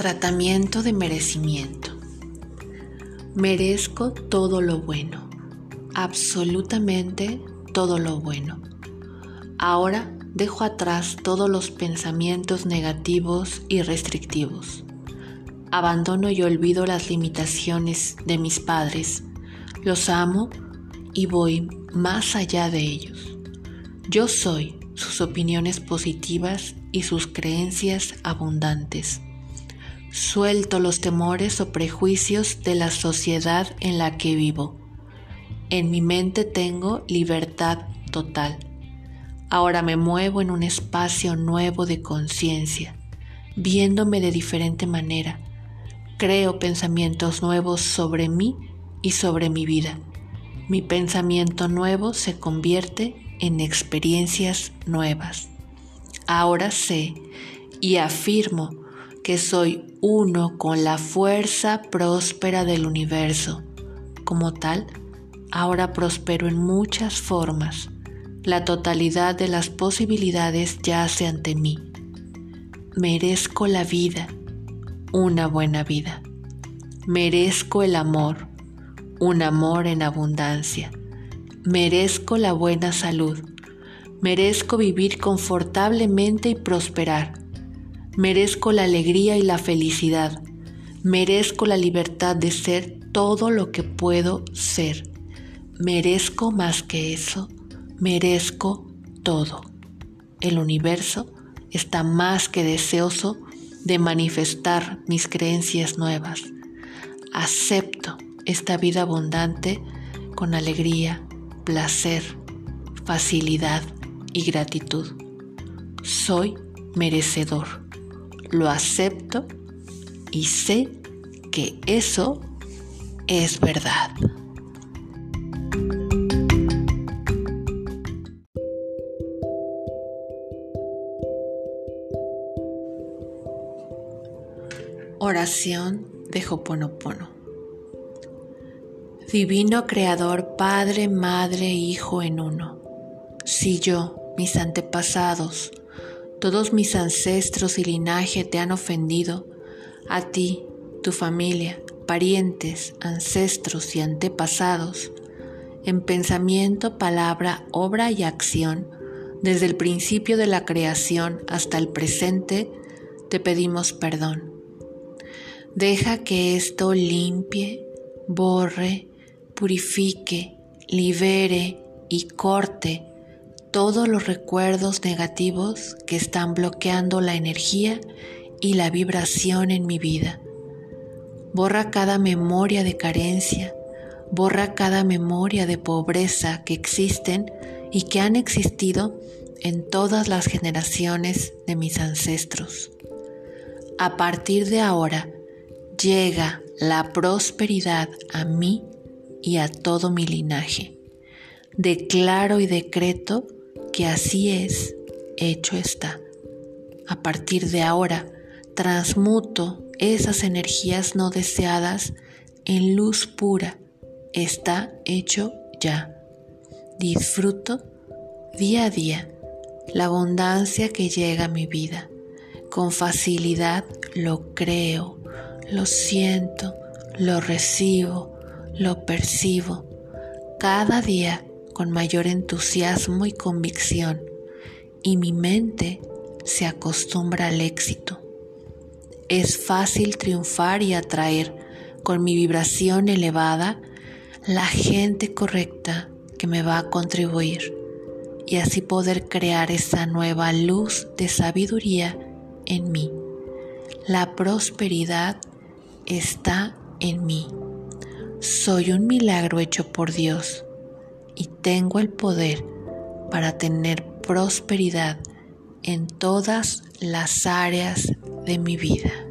Tratamiento de merecimiento. Merezco todo lo bueno, absolutamente todo lo bueno. Ahora dejo atrás todos los pensamientos negativos y restrictivos. Abandono y olvido las limitaciones de mis padres. Los amo y voy más allá de ellos. Yo soy sus opiniones positivas y sus creencias abundantes. Suelto los temores o prejuicios de la sociedad en la que vivo. En mi mente tengo libertad total. Ahora me muevo en un espacio nuevo de conciencia, viéndome de diferente manera. Creo pensamientos nuevos sobre mí y sobre mi vida. Mi pensamiento nuevo se convierte en experiencias nuevas. Ahora sé y afirmo que soy uno con la fuerza próspera del universo. Como tal, ahora prospero en muchas formas. La totalidad de las posibilidades yace ante mí. Merezco la vida, una buena vida. Merezco el amor, un amor en abundancia. Merezco la buena salud. Merezco vivir confortablemente y prosperar. Merezco la alegría y la felicidad. Merezco la libertad de ser todo lo que puedo ser. Merezco más que eso. Merezco todo. El universo está más que deseoso de manifestar mis creencias nuevas. Acepto esta vida abundante con alegría, placer, facilidad y gratitud. Soy merecedor lo acepto y sé que eso es verdad. Oración de Hoponopono. Divino Creador, Padre, Madre, Hijo en uno. Si yo, mis antepasados, todos mis ancestros y linaje te han ofendido, a ti, tu familia, parientes, ancestros y antepasados, en pensamiento, palabra, obra y acción, desde el principio de la creación hasta el presente, te pedimos perdón. Deja que esto limpie, borre, purifique, libere y corte todos los recuerdos negativos que están bloqueando la energía y la vibración en mi vida. Borra cada memoria de carencia, borra cada memoria de pobreza que existen y que han existido en todas las generaciones de mis ancestros. A partir de ahora llega la prosperidad a mí y a todo mi linaje. Declaro y decreto así es, hecho está. A partir de ahora, transmuto esas energías no deseadas en luz pura. Está hecho ya. Disfruto día a día la abundancia que llega a mi vida. Con facilidad lo creo, lo siento, lo recibo, lo percibo. Cada día con mayor entusiasmo y convicción y mi mente se acostumbra al éxito. Es fácil triunfar y atraer con mi vibración elevada la gente correcta que me va a contribuir y así poder crear esa nueva luz de sabiduría en mí. La prosperidad está en mí. Soy un milagro hecho por Dios y tengo el poder para tener prosperidad en todas las áreas de mi vida.